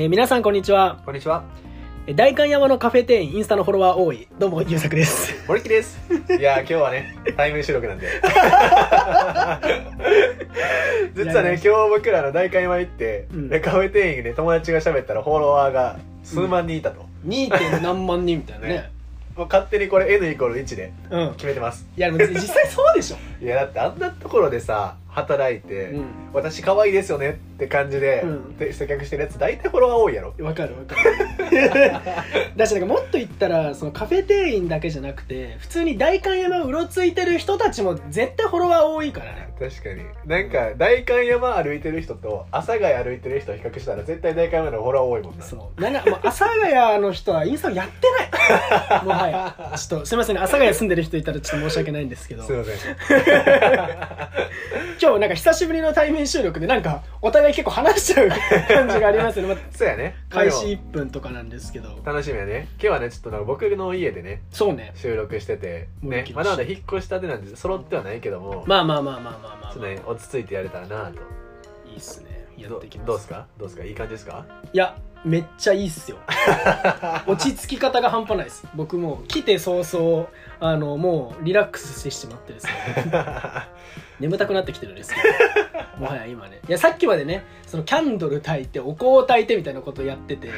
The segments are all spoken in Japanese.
えー皆さんこんにちは。こんにちはえー代官山のカフェ店員、インスタのフォロワー多い。どうも、ゆうさくです。森木です いや今日はね対面収録なんで 実はね今日僕らの大会山行って、うんでカフェ店員で友達が喋ったらフォロワーが数万人いたと、2. 点何万人みたいなね。ねもう勝手にこれ N イコール1でうん。決めてますいや、でも実際そうでしょ。いやだってあんなところでさ働いて、う私可愛いですよねって感じで、うんで接客してるやつ大体フォロワー多いやろん。わかるわかる。だし、なんかもっと言ったら、そのカフェ店員だけじゃなくて、普通に代官山をうろついてる人たちも絶対フォロワー多いからね。確かになんか代官山歩いてる人と阿佐ヶ谷歩いてる人を比較したら絶対代官山のフォロワー多いもんなそう。なんか、もう、阿佐ヶ谷の人はインスタやってない。もはや。ちょっと、すいませんね。阿佐ヶ谷住んでる人いたらちょっと申し訳ないんですけど。すいません今日 なんか久しぶりの対面収録でなんかお互い結構話しちゃう感じがありますよね、まあ そうやね。開始で1分とかなんですけど。も楽しみやね。今日はねちょっとなんか僕の家でねそうね。収録してて。ねまだまだ引っ越したてなんで揃ってはないけども、まあまあまあまあまあまあ、まあ。ちょっとね落ち着いてやれたらなと。いいっすね。やっどていきます。どうですか？どうですか？いい感じですか？いやめっちゃいいっすよ。落ち着き方が半端ないです。僕もう来て早々あのもうリラックスしてしまってですね。眠たくなってきてるんですけどもはや今ね。いやさっきまでねそのキャンドル焚いてお香を焚いてみたいなことをやってて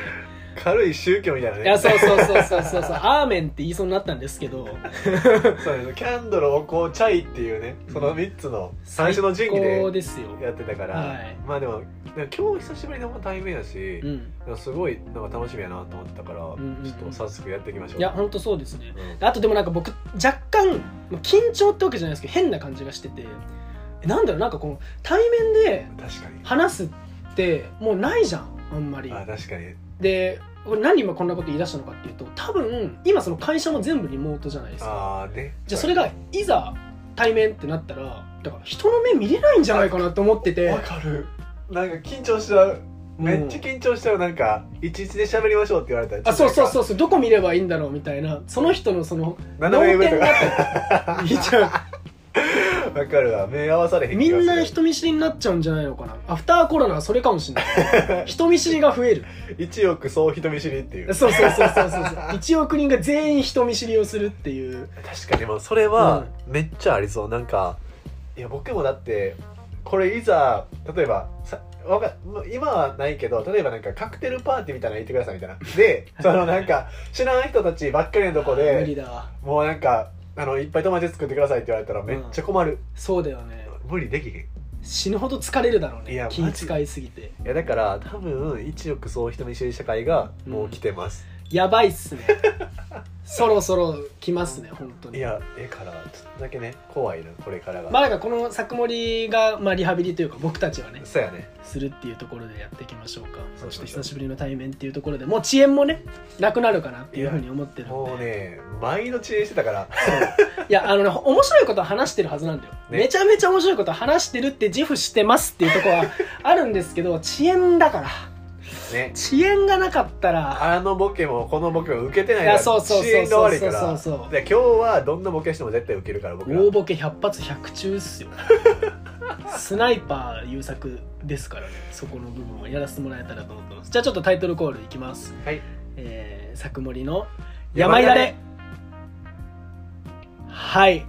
軽い宗教みたいないねやそうそうそうそうそうそう。アーメンって言いそうになったんですけど。そうね。キャンドルお香チャイっていうねその3つの三種の神器でやってたから、はい。まあでも今日久しぶりの対面やし、うん。すごいなんか楽しみやなと思ったから、んうんうん。ちょっと早速やっていきましょう。いや本当そうですね。うん。あとでもなんか僕若干まあ緊張ってわけじゃないですけど変な感じがしててえなんだろうなんかこの対面で話すってもうないじゃんあんまり。あ確かに。でこれ何今こんなこと言い出したのかっていうと多分今その会社も全部リモートじゃないですか。ああね。じゃあそれがいざ対面ってなったらだから人の目見れないんじゃないかなと思ってて。わかる。なんか緊張しちゃう。めっちゃ緊張しちゃう。なんかいちいちで喋りましょうって言われたらあそうそううそう。そうどこ見ればいいんだろうみたいな。その人のその斜め上とか。見ちゃう わかるわ。目合わされへんみんな人見知りになっちゃうんじゃないのかな。アフターコロナはそれかもしれない。人見知りが増える。一億総人見知りっていう。そうそうそうそうそう1 億人が全員人見知りをするっていう。確かにでもそれはめっちゃありそう。なんかいや僕もだってこれいざ例えばさわか今はないけど例えばなんかカクテルパーティーみたいなの行ってくださいみたいな。でそのなんか知らない人たちばっかりのとこ無理でだわ。もうなんかあのいっぱい友達作ってくださいって言われたらめっちゃ困る、そうだよね。無理できへん。い死ぬほど疲れるだろうね。いや気マジ使いすぎて。やだから多分一億総人見知り社会がもう来てます、やばいっすね そろそろ来ますね本当に。いやええからちょっとだけね怖いなこれからが、まあなんかこの作盛が、まあ、リハビリというか僕たちはねそうやね。するっていうところでやっていきましょうか。そうそうそう。そして久しぶりの対面っていうところでもう遅延もねなくなるかなっていうふうに思ってるんで。もうね毎度遅延してたから。いやあのね面白いことは話してるはずなんだよ、ね。めちゃめちゃ面白いことは話してるって自負してますっていうところはあるんですけど遅延だからね。遅延がなかったら。あのボケもこのボケも受けてないいやそうそうそう遅延が悪いから。そうそうそうで今日はどんなボケしても絶対受けるから僕ら。大ボケ100発100中っすよ。スナイパー優作ですからね。そこの部分はやらせてもらえたらと思ってます。じゃあちょっとタイトルコールいきます。はい。えー、作森の山いだれ。はい。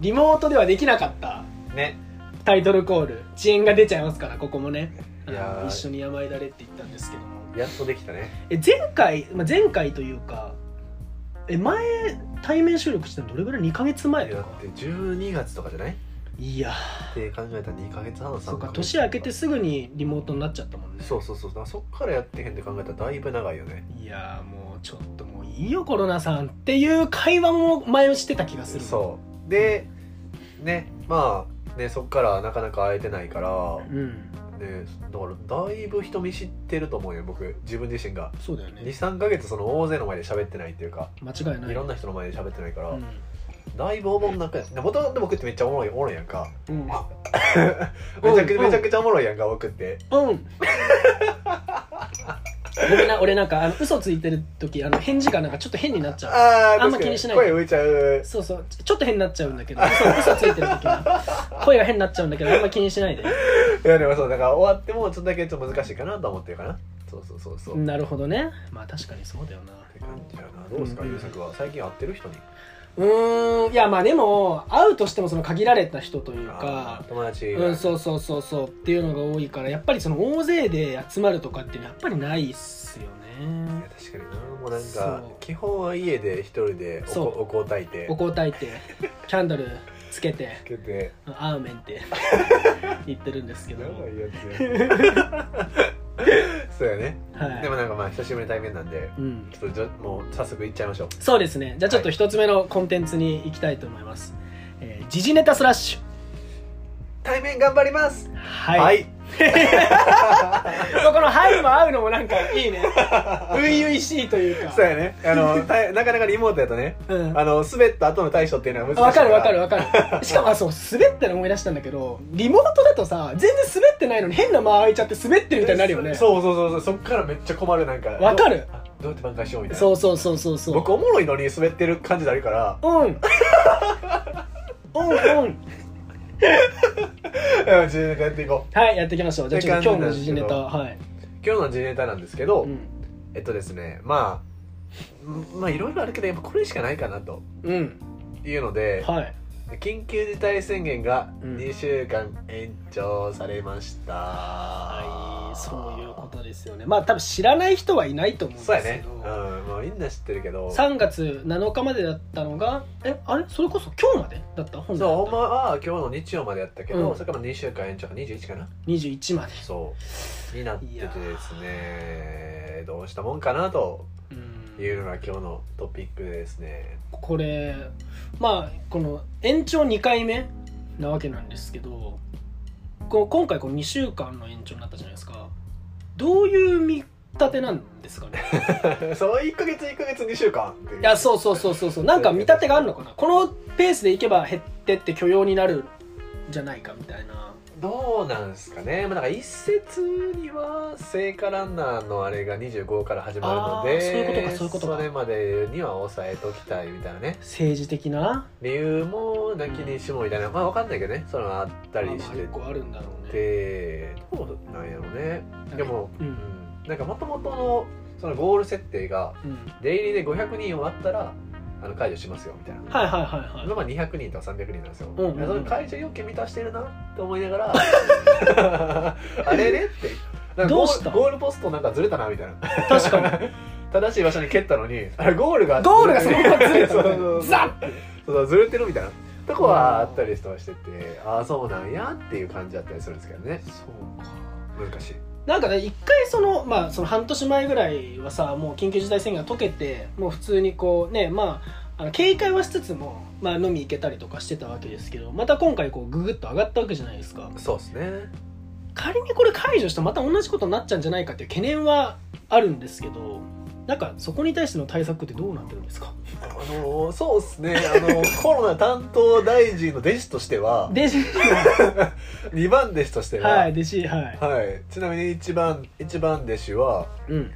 リモートではできなかったね。タイトルコール。遅延が出ちゃいますからここもねいや一緒に山いだれって言ったんですけども。やっとできたね。え前回、まあ、前回というかえ前対面収録したのどれぐらい？2ヶ月前とか。だって12月とかじゃない？っいや。て考えたら2ヶ月半3ーそうか年明けてすぐにリモートになっちゃったもんね。そうそうそう。だからそっからやってへんって考えたらだいぶ長いよね。いやーもうちょっともういいよコロナさんっていう会話も前をしてた気がする。そう。でねまあねそっからなかなか会えてないからうんねだからだいぶ人見知ってると思うよ僕自分自身が。そうだよね。23ヶ月その大勢の前で喋ってないっていうか間違いない。いろんな人の前で喋ってないから、うん。だいぶおもんなくもともと僕ってめっちゃおもろいおもろいやんか。うん。めちゃくうん。めちゃくちゃおもろいやんか僕って。うんごめんな俺なんかあの嘘ついてる時あの返事がなんかちょっと変になっちゃう。あんま気にしない。で声浮いちゃう。そうそう。ちょっと変になっちゃうんだけど。嘘嘘ついてる時は声が変になっちゃうんだけどあんま気にしないで。いやでもそうだから終わってもちょっとだけちょっと難しいかなと思ってるかなそうそうそうそう、っなるほどね。まあ確かにそうだよな。て感じやな。どうですかうん。優作は。最近会ってる人にうーんいやまあでも会うとしてもその限られた人というあかー友達うんそうそうそうそうっていうのが多いからやっぱりその大勢で集まるとかっていうのはやっぱりないっすよいねや確かにな。もうなんか基本は家で一人でおそう。こお香炊いて。お香炊いてキャンドルつけてつけて。アーメンって言ってるんですけど。やばいやつや そうやね、はい。でもなんかまあ久しぶりの対面なんでうん、ちょっとじゃもう早速いっちゃいましょう。そうですね。じゃあちょっと一つ目のコンテンツに行きたいと思います、えー時事ネタスラッシュ対面頑張りますはい、はい この「はい」も合うのもなんかいいね。初々しいというか。そうやね。あの たなかなかリモートやとね。うん。あの滑った後の対処っていうのは難しい。わかるわかるわかる。しかもあそう滑ったの思い出したんだけどリモートだとさ全然滑ってないのに変な間空いちゃって滑ってるみたいになるよね。そうそうそうそうそっからめっちゃ困るなんか。わかる。どうやって挽回しようみたいな。そうそうそうそうそう。僕おもろいのに滑ってる感じになるから。うん。うんうんう ん自分でやっていこう。はいやっていきましょう。じゃあちょっと今日の時事ネタはい、今日の時ネタなんですけど、うん。えっとですねまあんまあいろいろあるけどやっぱこれしかないかなとうん。いうのではい。緊急事態宣言がうん。2週間延長されました、はいそういうことですよね。まあ多分知らない人はいないと思うんですそうやね。うん。まあみんな知ってるけど。3月7日までだったのがえあれ？それこそ今日までだった？本来そうだった？ほんまは今日の日曜までやったけど、うん。それから2週間延長21かな？21まで。そう。になっててですね。どうしたもんかなとうん。いうのが今日のトピックですね。これまあこの延長2回目なわけなんですけどこう今回こう2週間の延長になったじゃないですか。どういう見立てなんですかね？そう1ヶ月1ヶ月2週間。いやそうそうそうそうそう。なんか見立てがあるのかな？このペースでいけば減ってって許容になるんじゃないかみたいなどうなんですかね、まあ、なんか一説には聖火ランナーのあれが25から始まるのでそういうことかそういうことか。それまでには抑えときたいみたいなね。政治的な？理由もなきにしもみたいな。まあわかんないけどね。そのあったりしてまあまああるんだろうね。てどうなんやろね。でも、ううん。ん、なんかもともとのそのゴール設定がうん。出入りで500人終わったらあの解除しますよみたいな。はいはいはいはい。今まあ200人とか300人なんですよ、うんうんうん。その解除要件満たしてるなって思いながら あれれって。どうした？ゴールポストなんかずれたなみたいな。確かに。正しい場所に蹴ったのにあれゴールがゴールがそのままずれたザッてそうそうずれてるみたいな。とこはあったりとかしててああそうなんやっていう感じだったりするんですけどね。そうか。難しいなんかね一回そのまあその半年前ぐらいはさもう緊急事態宣言が解けてもう普通にこうねまああの警戒はしつつも、まあ、飲み行けたりとかしてたわけですけどまた今回こうググッと上がったわけじゃないですか。そうですね。仮にこれ解除してまた同じことになっちゃうんじゃないかっていう懸念はあるんですけどなんかそこに対しての対策ってどうなってるんですか？あのそうですね。あのコロナ担当大臣の弟子としては弟子。2番弟子としてははい弟子はい。はい、ちなみに一番一番弟子はうん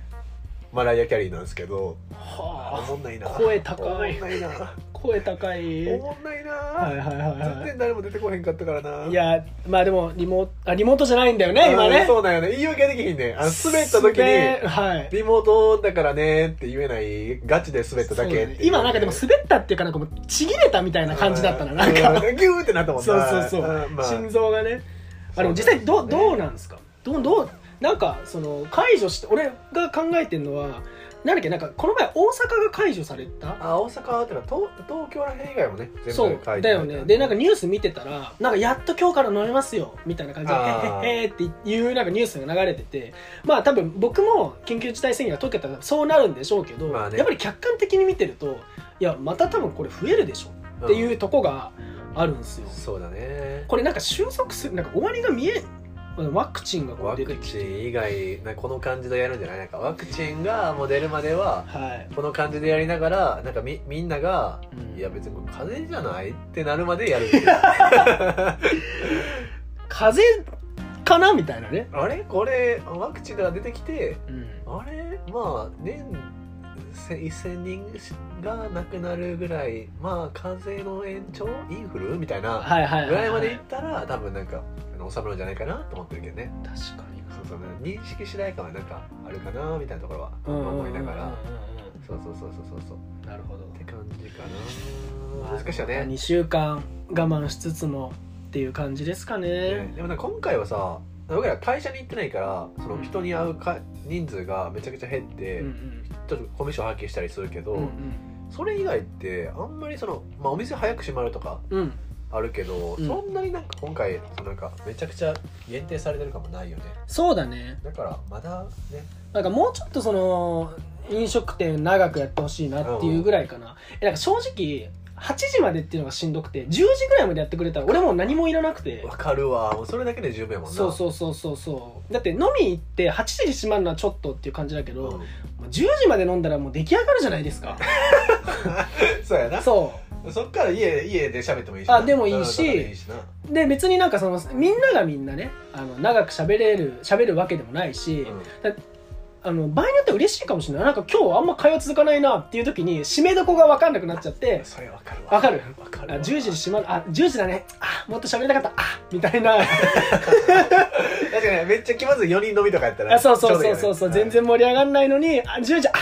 マライア・キャリーなんですけどはあ。おもんないな。声高い。おもんないな。声高い。おもんないな、はいはいはい全は然誰も出てこへんかったからな。いいやまあでもリモあリモートじゃないんだよね今ね。そうだよね。言い訳できひんねあの滑った時に滑はい。リモートだからねって言えないガチで滑っただけね。今なんかでも滑ったっていうかなんかもうちぎれたみたいな感じだったななんか。う んギューってなったもんな。そうそうそう、んまあ。心臓がね。あでも実際どうどうなんですか？どうどうなんかその解除して俺が考えてるのはなんだっけなんかこの前大阪が解除された？あ大阪ってのは東東京らへん以外もね全そう部書いてだよね。でなんかニュース見てたらなんかやっと今日から飲めますよみたいな感じでへへへっていうなんかニュースが流れててまあ多分僕も緊急事態宣言が解けたらそうなるんでしょうけど、まあね。やっぱり客観的に見てるといやまた多分これ増えるでしょっていうとこがあるんですよ、そうだね。これなんか収束するなんか終わりが見えワクチンがこワう出てきて。クチン以外なこの感じでやるんじゃない？なんかワクチンがもう出るまでははい、この感じでやりながらなんかみみんながうん。いや別に風邪じゃないってなるまでやる 風邪かな？みたいなね、あれ？これワクチンが出てきてうん、あれ？まあ年せ1000人が亡くなるぐらいまあ風邪の延長インフルみたいなぐらいまでいったら多分なんかの収まるんじゃないかなと思ってるけどね。確かにな。そうそう。認識しないかはなんかあるかなみたいなところは思いながら。そうそうそうそうそうそう。っなるほど。て感じかな。難しいよね。2週間我慢しつつもっていう感じですかね。ね。でも今回はさ僕ら会社に行ってないからその人に会うか人数がめちゃくちゃ減って、うんうん。ちょっとコミッション発揮したりするけど、うんそれ以外ってあんまりその、まあ、お店早く閉まるとかうん。うんあるけど、うん。そんなになんか今回そのなんかめちゃくちゃ限定されてるかもないよね。そうだね。だからまだね。なんかもうちょっとその飲食店長くやってほしいなっていうぐらいかな、えなんか正直8時までっていうのがしんどくて10時ぐらいまでやってくれたら俺もう何もいらなくて。わかるわ。もうそれだけで十分やもんな。そうそうそうそうそう。だって飲み行って8時に閉まるのはちょっとっていう感じだけど、うん。もう10時まで飲んだらもう出来上がるじゃないですか。そうやな。そそっから家家で喋ってもいいしあでもいいしで別になんかそのみんながみんなねあの長く喋れる喋るわけでもないし、うんあの場合によっては嬉しいかもしれない。なんか今日あんま会話続かないなっていう時に締めどこが分かんなくなっちゃってそれわかるわ。わかる？あわかるわ。10時に閉まる。あ10時だね。あもっと喋りたかった。あみたいな。確かにめっちゃ気まずい4人飲みとかやったらあそうそうそうそう。そう、ね。全然盛り上がんないのにあ10時あ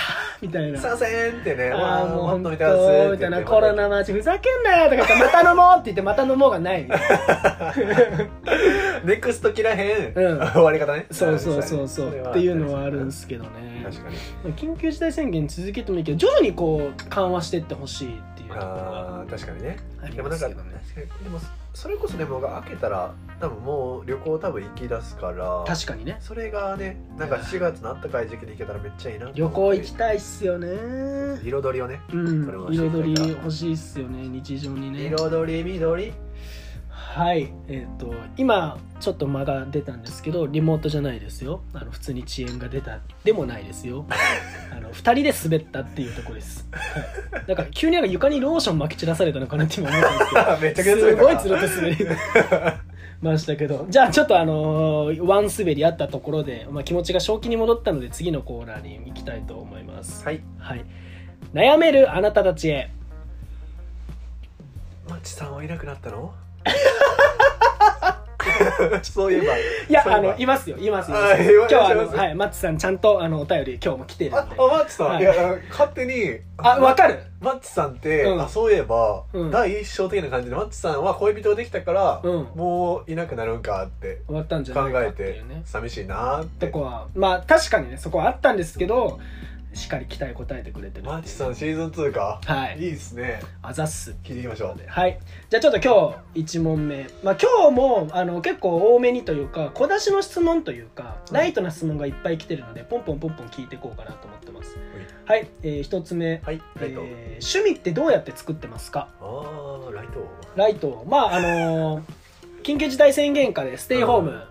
みたいな。すいませんってね。ああもう本当みたいな。コロナ待ちふざけんなよとか言ってまた飲もうって言ってまた飲もうがない。ネクスト切らへん、うん。終わり方ね。そうそうそうそう。っていうのはあるんですけどね。確かに。緊急事態宣言続けてもいいけど徐々にこう緩和していってほしいっていうところがあー確かにねでもなんかでもそれこそでも開けたら多分もう旅行多分行き出すから確かにね。それがねなんか4月のあったかい時期に行けたらめっちゃいいなと旅行行きたいっすよね。彩りをねうん彩り欲しいっすよね日常にね。彩り緑はいえっ、と今ちょっと間が出たんですけどリモートじゃないですよ。あの普通に遅延が出たでもないですよ。あの2人で滑ったっていうところです、はい、だから急になんか床にローション巻き散らされたのかなって今思ったんですけど。すごいつ強ると滑りましたけど。じゃあちょっとあのーワン滑りあったところで、まあ、気持ちが正気に戻ったので次のコーナーに行きたいと思います。はい。はい。悩めるあなたたちへ。マッチさんはいなくなったの？そういえば。いやあのいますよいますよ。あ今日はあのはいマッチさんちゃんとあのお便り今日も来てるんで。ああマッチさん、はい。い、や勝手にあわかる。マッチさんって、うん。あそういえば、うん。第一章的な感じでマッチさんは恋人ができたから、うん。もういなくなるんかって終わったんじゃ考えって寂しいなーって。とこはまあ確かにねそこはあったんですけどしっかり期待答えてくれてるマッチさんシーズン2か、はい。いいですね。あざっす。聞いていきましょう。はい。じゃあちょっと今日1問目。まあ今日もあの結構多めにというか小出しの質問というかうん。ライトな質問がいっぱい来てるのでポンポンポンポン聞いていこうかなと思ってます。はい、えー、1つ目、はいえー趣味ってどうやって作ってますか？ああライト。ライト。まああのー 緊急事態宣言下でステイホーム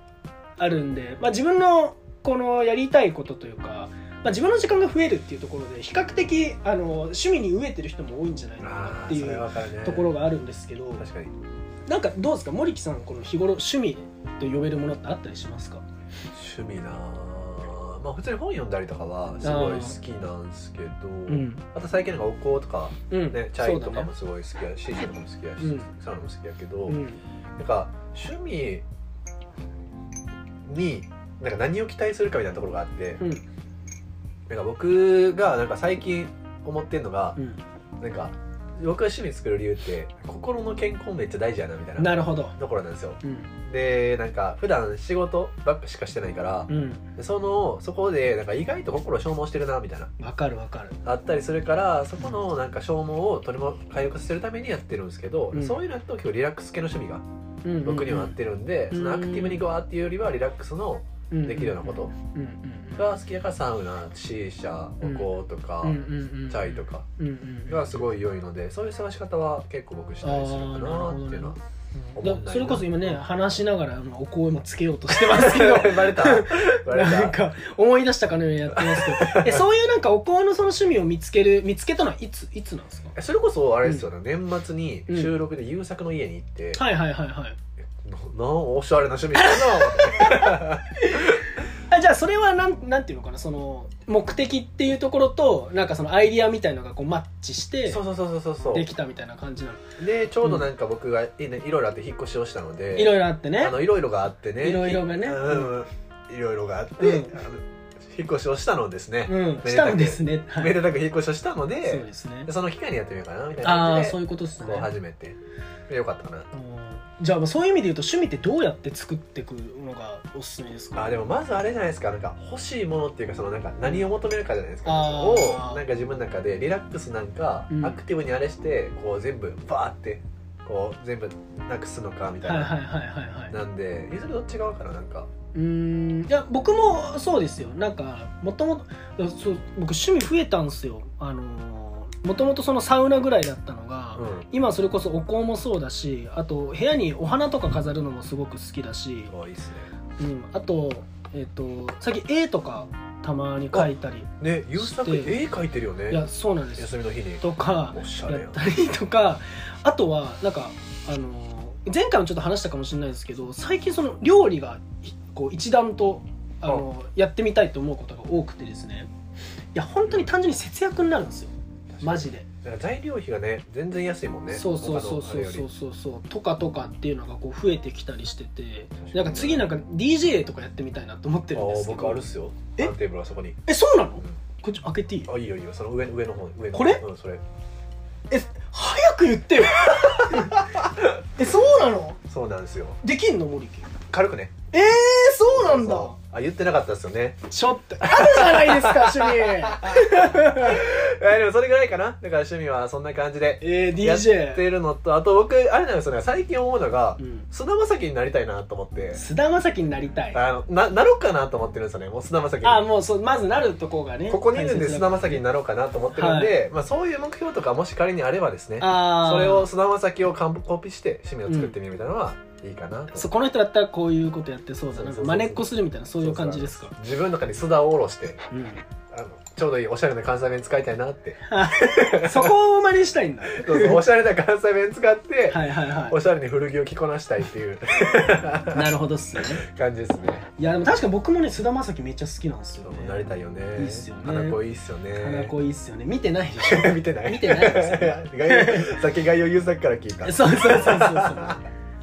あるんで、まあ、自分のこのやりたいことというか、まあ、自分の時間が増えるっていうところで比較的あの趣味に飢えてる人も多いんじゃないのかなっていうね。ところがあるんですけど確かに。なんかどうですか？森木さんこの日頃趣味と呼べるものってあったりしますか？趣味なーまあ普通に本読んだりとかはすごい好きなんですけどうん。あと最近なんかお香とかうん。ねチャイとかもすごい好きやし、シーとかも好きやし、うん。サウナも好きやけど、うん。なんか趣味になんか何を期待するかみたいなところがあって、うんなんか僕がなんか最近思ってんのがう、ん。なんか僕が趣味作る理由って心の健康めっちゃ大事やなみたいななるほど。ところなんですよ。うん。でなんか普段仕事ばっかしかしてないから、うん。でそのそこでなんか意外と心を消耗してるなみたいな。わかるわかる。あったりするからそこのなんか消耗を取りも回復させるためにやってるんですけど、うん。そういうのだと結構リラックス系の趣味が僕には合ってるんで、うんそのアクティブにゴワーっていうよりはリラックスのできるようなこと。うんうんが好きだからサウナシーシャうんお香とか、うん。うんうんチャイとかうんうんがすごい良いのでそういう探し方は結構僕したりするかなっていうのはそれこそ今ね話しながらお声もつけようとしてますけど。バレた？バレた？なんか思い出したかのようにやってますけど。えそういうなんかお香のその趣味を見つける見つけたのはいついつなんですか？それこそあれですよね、年末にうん収録で優作の家に行って、はいはいはいはいななおしゃれな趣味してるな ああじゃあそれはなんなんていうのかなその目的っていうところとなんかそのアイディアみたいのがこうマッチしてそうそうそうそうそう。できたみたいな感じなの。でちょうどなんか僕がい,、ね、いろいろあって引っ越しをしたのでいろいろあってね。あのいろいろがあってね。いろいろがね。うんうん。いろいろがあって、うん引っ越しをしたのですね、うん。したんですね。はい。めでたく引っ越しをしたのそうでですね。でその機会にやってみようかなみたいなああそういうことですね。こう始めて。でよかったかなうん。じゃあまあそういう意味で言うと趣味ってどうやって作っていくのがおすすめですか？あでもまずあれじゃないですか。なんか欲しいものっていうかそのなんか何を求めるかじゃないですか。あをーなんか自分の中でリラックスなんか、うん。アクティブにあれしてこう全部バーってこう全部なくすのかみたいな、なんでゆずるどっち側かななんかうーんいや僕もそうですよ。なんかもともと僕趣味増えたんですよ。あのもともとそのサウナぐらいだったのが、うん。今それこそお香もそうだしあと部屋にお花とか飾るのもすごく好きだし、あいいっすね。うん、あと,、えっと最近絵とかたまに描いたりねゆうさくして。絵描いてるよね。いやそうなんです。休みの日に。とかおしゃれや。んやったりとかあとはなんかあの前回もちょっと話したかもしれないですけど最近その料理がこう一段とあのやってみたいと思うことが多くてですね。いや本当に単純に節約になるんですよ。マジで、だから材料費がね全然安いもんね。そうそうそうそうそうそうそう。とかとかっていうのがこう増えてきたりしてて。なんか次なんか DJ とかやってみたいなと思ってるんであすけど。僕あるっすよ。え？テーブルはそこに。えそうなの？ん。こっち開けていい？あいいよいいよ。その上上の方上のこれ？うんそれ。え早く言ってよ。えそうなの？そうなんですよ。できんの？森家軽くね。えー、そうなんだ。あ言ってなかったですよね。ちょっとあるじゃないですか趣味。えでもそれぐらいかな。だから趣味はそんな感じでえー、やってるのとあと僕あれなんですよね。最近思うのがうん。菅田将暉になりたいなと思って。菅田将暉になりたい。あのななろうかなと思ってるんですよね。もう菅田将暉。にあもうそうまずなるとこがねここにいるんで菅田将暉になろうかなと思ってるんで、まあ、そういう目標とかもし仮にあればですねそれを菅田将暉を完コピして趣味を作ってみるみたいなのはいいかなと、そうこの人だったらこういうことやってそうだな。そうそうそう真似っこするみたいなそういう感じですか？自分の中に須田を下ろしてうん。あのちょうどいいおしゃれな関西弁使いたいなって。そこを真似したいんだ。そうそうおしゃれな関西弁使って、はいはいはおしゃれに古着を着こなしたいっていう。い なるほどっすね。感じですね。いやでも確かに僕もね菅田将暉めっちゃ好きなんですよね。なりたいよね。いいっすよね。花子いいっすよね。花子いいっすよね。見てないでしょ。見てない。見てないですね。概要先概要優作から聞いた。そうそうそうそうそう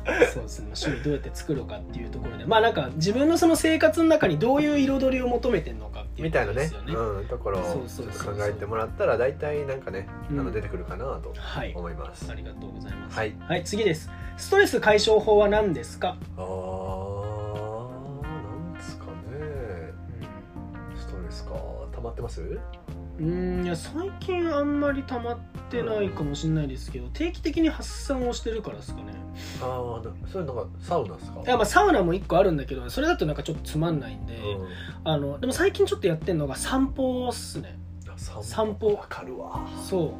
そうですね。趣味どうやって作るかっていうところで。まあなんか自分のその生活の中にどういう彩りを求めてるのかっていうみたいなね。うん、ところをそうちょっと考えてもらったら大体なんかね、うん。あの出てくるかなとはい。思います、ありがとうございます。はい。はい、次です。ストレス解消法は何ですか、あーなんですかね。ストレスか。溜まってます？うんいや最近あんまり溜まってないかもしれないですけど定期的に発散をしてるからですかね。ああそういうのがサウナですか？いやまあサウナも1個あるんだけどそれだとなんかちょっとつまんないんで、うん。あのでも最近ちょっとやってるのが散歩っすね。散散歩。わかるわ。そう。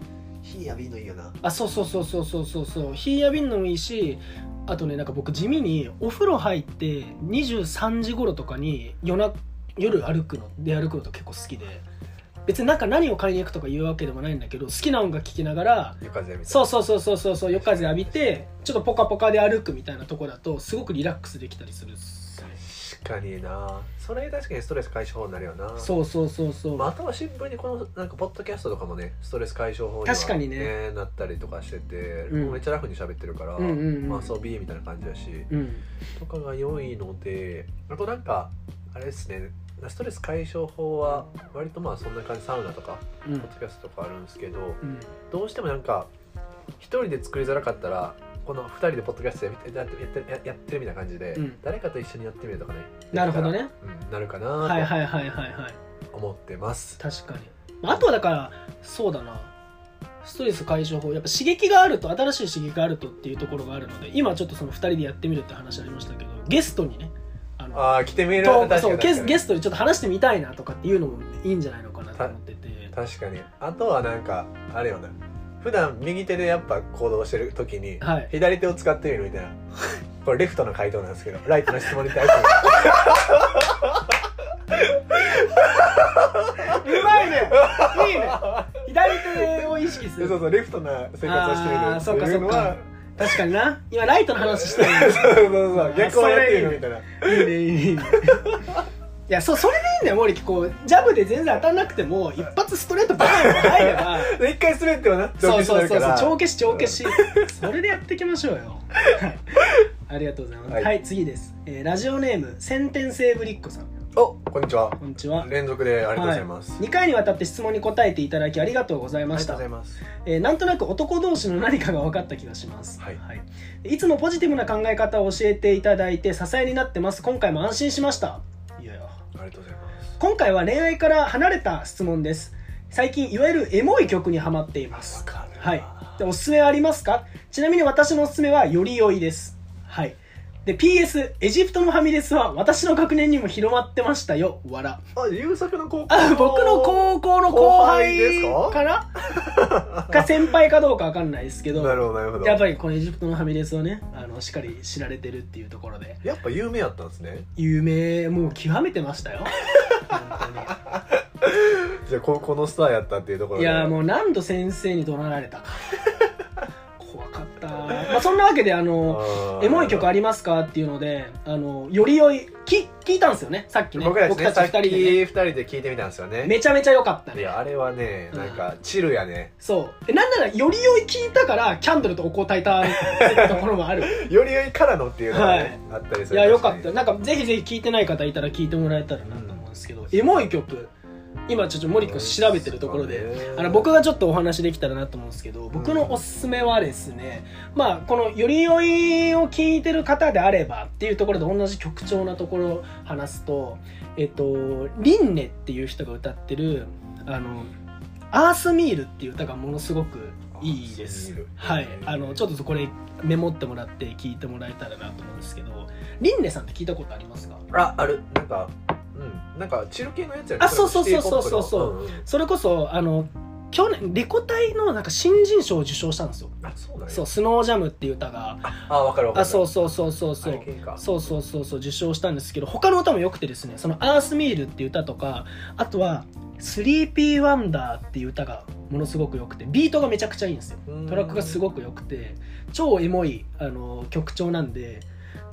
火やびのいいよな。あそうそうそうそうそうそうそう。火やびんのもいいしあとねなんか僕地味にお風呂入って23時頃とかに夜な夜歩くの出歩くのと結構好きで別になんか何を買いに行くとか言うわけでもないんだけど好きな音楽聴きながら夜風みたいなそうそうそうそうそうそう夜風浴びてちょっとポカポカで歩くみたいなとこだとすごくリラックスできたりする確かにな。それ確かにストレス解消法になるよな。そうそうそうそう、まあ、あとはシンプルにこのなんかポッドキャストとかもねストレス解消法には、確かにね。なったりとかしてて、うん。めっちゃラフに喋ってるから、うんうんうん。まあ遊びみたいな感じだし、うん。とかが良いのであとなんかあれですねストレス解消法は割とまあそんな感じサウナとかうん。ポッドキャストとかあるんですけどうん。どうしてもなんか一人で作りづらかったらこの二人でポッドキャストやってやってややってるみたいな感じで、うん。誰かと一緒にやってみるとかねなるほどね。うん、なるかはいなはいはいはいはい。と思ってます、確かに。あとはだからそうだな。ストレス解消法やっぱ刺激があると新しい刺激があるとっていうところがあるので今ちょっとその2人でやってみるって話ありましたけどゲストにねあのああ来てみる。とそうゲストでちょっと話してみたいなとかっていうのもいいんじゃないのかなと思ってて。確かに。あとはなんかあれよな普段右手でやっぱ行動してる時に、はい。左手を使ってみるみたいな。これレフトの回答なんですけどライトの質問に対してうまいね。いいね。左手を意識する。そうそうレフトな生活をしてみるっていうのは確かにな。今ライトの話してるそうそうそう。逆をやってみるみたいな。いいねいいね。いいね。いやそそれでいいんだよ森木こうジャブで全然当たんなくても一発ストレートバーンと入れば。で一回滑ってはなそうそうそうそう。帳消し帳消し。それでやっていきましょうよ。はい。ありがとうございます。ははいい、次です、えーラジオネーム先天性ぶりっ子さん。おこんにちは。こんにちは。連続でありがとうございます、2回にわたって質問に答えていただきありがとうございまありがとしたうございます。えーなんとなく男同士の何かが分かった気がします、はい。い、いつもポジティブな考え方を教えていただいて支えになってます。今回も安心しました。いやいや。ありがとうございます。今回は恋愛から離れた質問です。最近いわゆるエモい曲にハマっています。はい。でおすすめはありますか？ちなみに私のおすすめはより良いです。はいで PS エジプトのファミレスは私の学年にも広まってましたよ。わらあ優作の高校。あ僕の高校の後輩かな？か？先輩かどうかわかんないですけど。なるほどなるほど。やっぱりこのエジプトのファミレスをねあのしっかり知られてるっていうところで。やっぱ有名やったんですね。有名。もう極めてましたよ。本 じゃあ高校のスターやったっていうところいやもう何度先生に怒鳴られたか まあ、そんなわけであのエモい曲ありますかっていうのであのより良いき聞いたんですよねさっきね。僕ねたち2人で、ね、二人で聞いてみたんですよね。めちゃめちゃ良かったね。いやあれはねうん。なんかチルやね。そう。でなんならより良い聞いたからキャンドルとおこたえたところもある。より良いからのっていうのがねあったりするい。やよかった。確なんかぜひぜひ聞いてない方いたら聞いてもらえたらなと思うんですけど、エモい曲今ちょっと森君調べてるところで、あの僕がちょっとお話できたらなと思うんですけど僕のおすすめはですね、まあこのより良いを聞いてる方であればっていうところで同じ曲調なところを話すとえっとリンネっていう人が歌ってるあの「アースミール」っていう歌がものすごくいいです。はい。あのちょっとこれメモってもらって聞いてもらえたらなと思うんですけどリンネさんって聞いたことありますか？あある。なんかうん。なんかチル系のやつやね。あそうそうそうそうそう。シティポップの。んん。それこそあの去年レコ大のなんか新人賞を受賞したんですよ。あそうなんや。そう「スノージャム」っていう歌が。あわかるわかる。あそうそうそうそうそう。あれ系かそうそうそうそう受賞したんですけど他の歌も良くてですねその「アースミール」っていう歌とかあとは「スリーピーワンダー」っていう歌がものすごく良くてビートがめちゃくちゃいいんですよ。うん。トラックがすごく良くて超エモいあの曲調なんで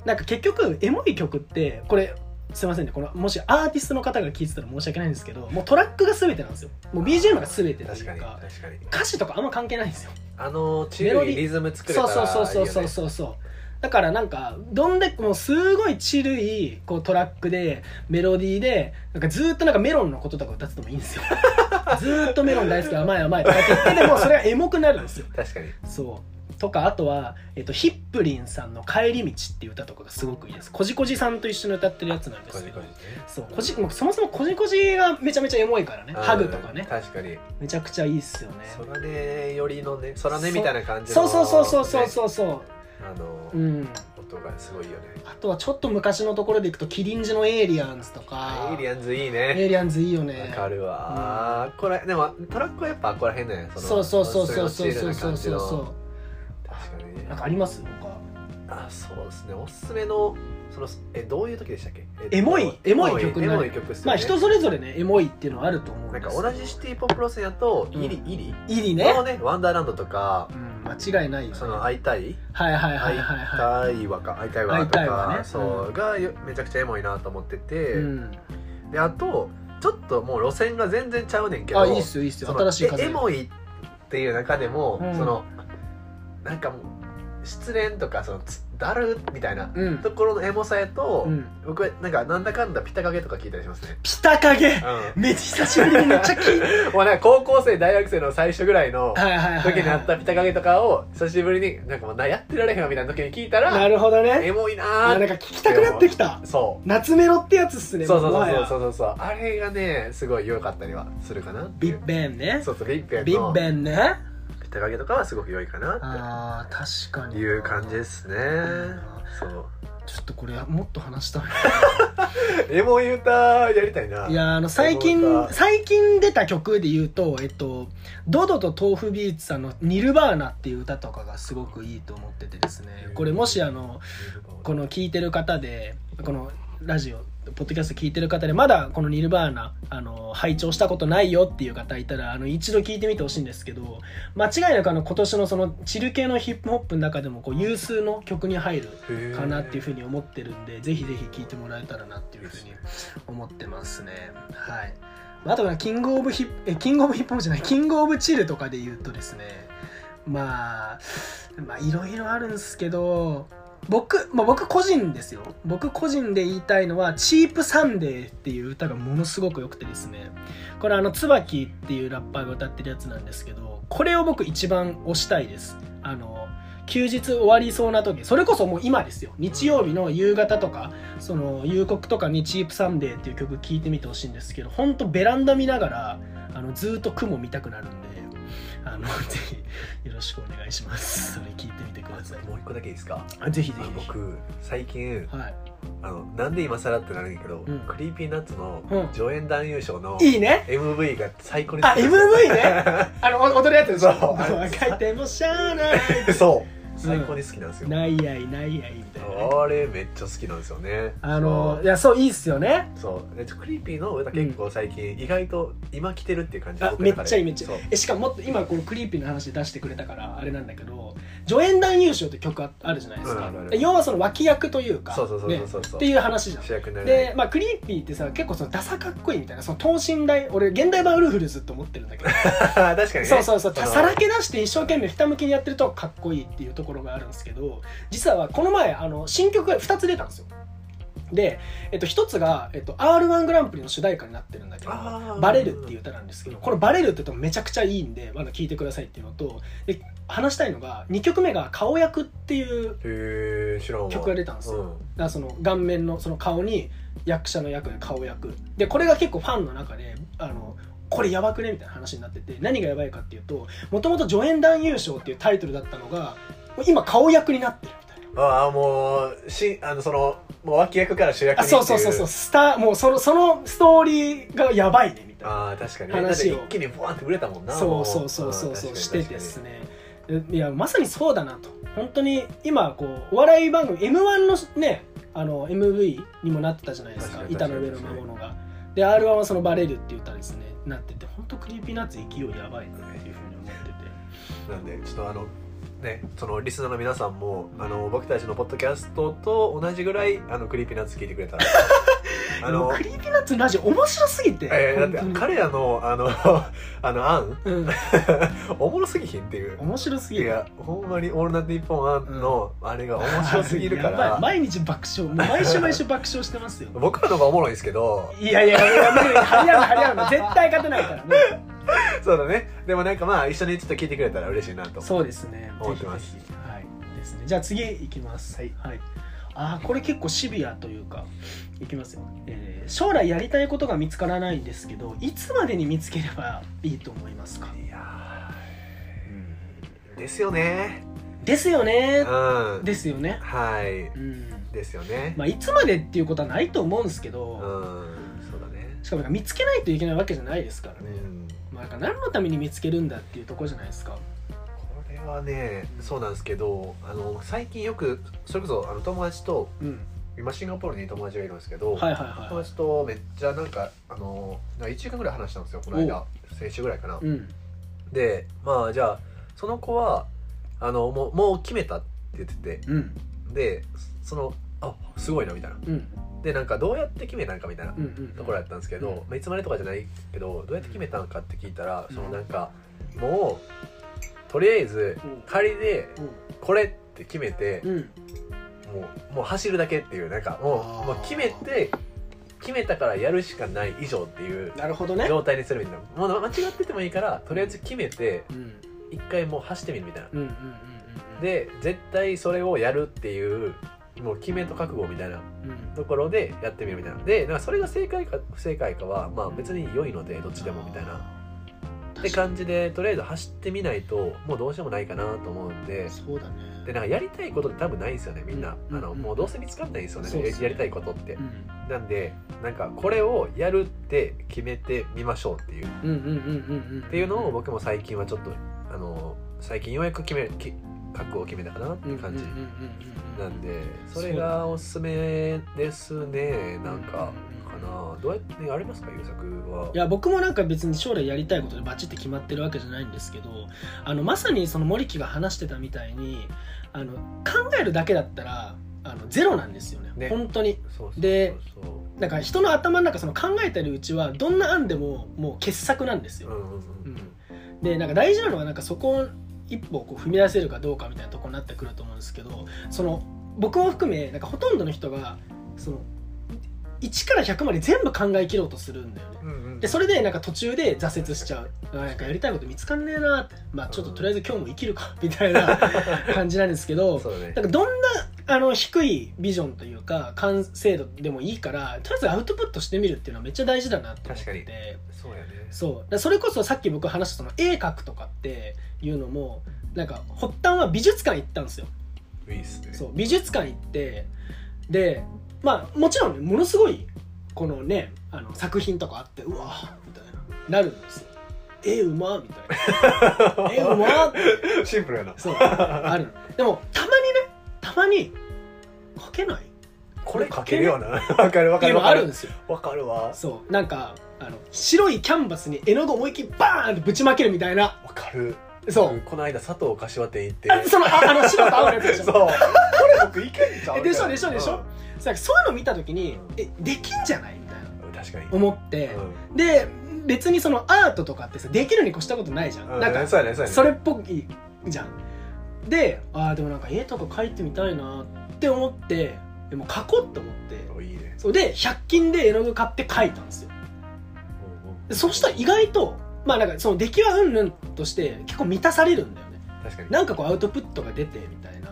なんか結局エモい曲ってこれすいませんね。このもしアーティストの方が聴いてたら申し訳ないんですけどもうトラックが全てなんですよ。もう BGM が全てという確か確かに。歌詞とかあんま関係ないんですよ。あのチルいリズム作れたそうらそうそうそうそう。うそうそうだからなんかどんでもうすごいチルいこうトラックでメロディーでなんかずーっとなんかメロンのこととか歌っててもいいんですよ。ずーっとメロン大好き甘い甘いとかって言ってでもそれがエモくなるんですよ。確かに。そうとかあとは、えっと、ヒップリンさんの「帰り道」っていう歌とかがすごくいいです。こじこじさんと一緒に歌ってるやつなんですけど。そう。こじもうそもそもこじこじがめちゃめちゃエモいからね。ハグとかね。確かに。めちゃくちゃいいっすよね。空音よりのね空音みたいな感じのそう。そうそうそうそうねそうそうあのうん音がすごいよねあとはちょっと昔のところでいくとキリンジのエイリアンズとかエイリアンズいいエねイリアンズいいよねわかるわこれでもトラックはやっぱここら辺ねそうそうそうそうそうそうそうそうそそうねなんかあります？他あそうですね。おすすめのそのえどういう時でしたっけ？えっとエモいエモい曲になる。エモい曲ね。まあ人それぞれねエモいっていうのはあると思うんなんですか同じシティポップ路線やとうん。イリイリ。いいね。のねワンダーランドとかうん間違いないよね。その会いたい？はいはいは会いいはい。はたい会いたいわ会いとたいわね。かそうがよめちゃくちゃエモいなと思っていて。うん。であとちょっともう路線が全然ちゃうねんけどあいいっすよいいっすよ。新しい風。えエモいっていう中でも、うん。そのなんかもう失恋とかそのつだるみたいなうん。ところのエモさやと、うん。僕はなんかなんだかんだピタカゲとか聞いたりしますね、ピタカゲ？うめっちゃ久しぶりにめっちゃ聞いてん、もうなんか高校生大学生の最初ぐらいの時にあっはたピタカゲとかを久しぶりになんかもうなやってられへんわみたいな時に聞いたいならるほどね。エモいなあーなんか聞きたくなってきた。そう夏メロってやつっすねそう。そうそうそうそうそうあれがねすごい良かったりはするかなビッベンね。そうそうビッベンの。ビッベンねピタカゲとかはすごく良いかなっあー確かにていう感じですね。んそう。ちょっとこれもっと話したい。エモい歌やりたいな。いやあの最エ近最近出た曲で言うとえっとドドと豆腐ビーツさんの「ニルバーナ」っていう歌とかがすごくいいと思っててですね。これもしあのこの聞いてる方でこのラジオポッドキャスト聞いてる方でまだこのニルバーナあの拝聴したことないよっていう方いたらあの一度聞いてみてほしいんですけど間違いなくあの今年のそのチル系のヒップホップの中でもこう有数の曲に入るかなっていうふうに思ってるんでぜひぜひ聴いてもらえたらなっていうふうに思ってますね。はい。あとはキングオブヒップえキングオブヒップホップじゃないキングオブチルとかで言うとですねまあまあいろいろあるんですけど僕、まあ、僕個人ですよ。僕個人で言いたいのは「チープサンデー」っていう歌がものすごく良くてですね。これあの椿っていうラッパーが歌ってるやつなんですけどこれを僕一番推したいです。あの休日終わりそうな時それこそもう今ですよ。日曜日の夕方とかその夕刻とかに「チープサンデー」っていう曲聴いてみてほしいんですけど本当ベランダ見ながらあのずっと雲見たくなるんであのぜひよろしくお願いします。それ聞いてみてください。もう一個だけいいですか？あぜひぜひ。あ僕最近はい。あのなんで今更ってなるんだけど、うん。 Creepy Nuts のうん。助演男優賞のいいね。MV が最高にあ好き MV ね。あのお踊るやつでしょ？そう。書いてもしゃあない。そう最高に好きなんですよ、ないやいないやいみたいなね。あれめっちゃ好きなんですよね。あのいやそういいっすよね。そう。で Creepy の歌結構最近意外と今来てるっていう感じあめっちゃいいめっちゃいい。えしかももっと今この Creepy の話出してくれたからあれなんだけど助演男優賞って曲ああるじゃないですか、うん要はその脇役というかそうそうそうねそうそうそう。っていう話じゃん。主役になるで、まあ、 Creepy ってさ結構そのダサかっこいいみたいなその等身大俺現代版ウルフルズって思ってるんだけど。確かにね。そうそうそう。のさらけ出して一生懸命ひたむきにやってるとかっこいいっていうところがあるんですけど実はこの前あの新曲が2つ出たんですよ。で、えっと、1つが、えっと、r 1グランプリの主題歌になってるんだけどあー「バレる」っていう歌なんですけどこの「バレる」って歌もめちゃくちゃいいんでまだ聴いてくださいっていうのとで話したいのが2曲目が「顔役」っていう曲が出たんですよ。うん。だからその顔面のその顔に役者の役で顔役でこれが結構ファンの中であのこれやばくねみたいな話になってて何がやばいかっていうともともと助演男優賞っていうタイトルだったのが今顔役になってるみたいな。ああもうしあのそのもう脇役から主役にあそうそうそうそう。スターもうそのそのストーリーがやばいねみたいなああ確かに話を。一気にブワーって売れたもんな。もそうそうそうそうそうしてですね。いやまさにそうだなと。本当に今こうお笑い番組 m 1のねあの MV にもなってたじゃないですか。板の上の魔物が。で r 1はそのバレるっていう歌ですねなってて本当 Creepy Nuts 勢いやばいなっていうふうに思ってて。なんでちょっとあのねそのリスナーの皆さんもあの僕たちのポッドキャストと同じぐらいあの Creepy Nuts 聞いてくれた。らあの Creepy Nuts のラジオ面白すぎて、えー、だって彼らのあの あの案うん、おもろすぎひんっていう。面白すぎる。いやほんまに「オールナイトニッポン」案のあれが面白すぎるから。毎日爆笑。毎週毎週爆笑してますよ。僕らの方がおもろいんですけど。いやいやいや無理。張り合う張り合うの絶対勝てないからね そうだね。でもなんかまあ一緒にちょっと聞いてくれたら嬉しいなとそうですね。思ってます。ぜひぜひ。はい。ですね。じゃあ次いきます。はい。あーこれ結構シビアというかいきますよ、えー将来やりたいことが見つからないんですけどいつまでに見つければいいと思いますか？いやーですよね。ですよね。うん。ですよね。はい。うん。ですよね。まあいつまでっていうことはないと思うんですけうん。ど、そうだね。しかもなんか見つけないといけないわけじゃないですからね、うん。まあ、なんか何のために見つけるんだっていうところじゃないですか。これはねそうなんですけどあの最近よくそれこそあの友達とうん。今シンガポールに友達がいるんですけど、はいはい友は達とめっちゃなんかあのなんか1時間ぐらい話したんですよこの間先週ぐらいかな。いうん。でまあじゃあその子はあのもうもう決めたって言ってて。うん。でそのあすごいなみたいな。うん。でなんかどうやって決めたんかみたいなうんうんところやったんですけど、うんまあ、いつまでとかじゃないけどどうやって決めたんかって聞いたら、そのなんかもうとりあえず仮でこれって決めて、うん。うんもうもう走るだけっていうなんかもうもう決めて決めたからやるしかない以上っていうなるほどね。状態にするみたいな。もう間違っててもいいからとりあえず決めてうん。一回もう走ってみるみたいな。うんうんうんうん。で絶対それをやるっていうもう決めと覚悟みたいなうん。ところでやってみるみたいな。でなんかそれが正解か不正解かはまあ別に良いのでどっちでもみたいな。って感じでとりあえず走ってみないともうどうしようもないかなと思うんで。そうだね。でなんかやりたいことって多分ないんですよねみんな、うんあのうん。もうどうせ見つかんないんですよねややりたいことって。う、ん。なんでなんかこれをやるって決めてみましょうっていう。うんうんうんうんうん。っていうのを僕も最近はちょっとあの最近ようやく決めき覚悟を決めたかなっていう感じなんでそれがおすすめですね。なんかかうん。などうやってありますか優作は？いや僕もなんか別に将来やりたいことでバチって決まってるわけじゃないんですけどあのまさにその森木が話してたみたいにあの考えるだけだったらあのゼロなんですよね。ね。本当に。そうでなんか人の頭の中その考えてるうちはどんな案でももう傑作なんですよ、うんうんうん。でなんか大事なのはなんかそこを一歩こう踏み出せるかどうかみたいなところになってくると思うんですけどその僕も含めなんかほとんどの人がその1から100まで全部考え切ろうとするんだよね。うんうんでそれでなんか途中で挫折しちゃう。あなんかやりたいこと見つかんねえなまあちょっととりあえず今日も生きるかみたいな感じなんですけど ね。なんかどんなあの低いビジョンというか完成度でもいいからとりあえずアウトプットしてみるっていうのはめっちゃ大事だなと思ってて。そうやね。そう。それこそさっき僕話したその絵描くとかっていうのもなんか発端は美術館行ったんですよ。いいっすね。そう美術館行ってでまあもちろんねものすごいこのねあの作品とかあってうわみたいな。なるんですよ。絵うまみたいな。絵うまシンプルやな。そうある。のでもたまにねたまに描けない？これ書けるよな。わかるわかるわかる。のあるんですよ。わかるわ。そう。なんかあの白いキャンバスに絵の具思いっきりバーンってぶちまけるみたいな。わかる。そう。この間佐藤柏店行って。あそのああの白と青のやつでしょ。そう。これ僕いけんちゃう？えでしょでしょでしょ。うん。そうそういうの見た時にうん。えできんじゃない？みたいな。確かに。思って、うん。で別にそのアートとかってさできるに越したことないじゃん、うん。なんかそうやねそうやね。それっぽいじゃんでああでもなんか絵とか描いてみたいなって思ってでも描こうって思って。おいいね。そうで100均で絵の具買って描いたんですよ。でそしたら意外とまあなんかその出来はうんぬんとして結構満たされるんだよね。確かに。なんかこうアウトプットが出てみたいな。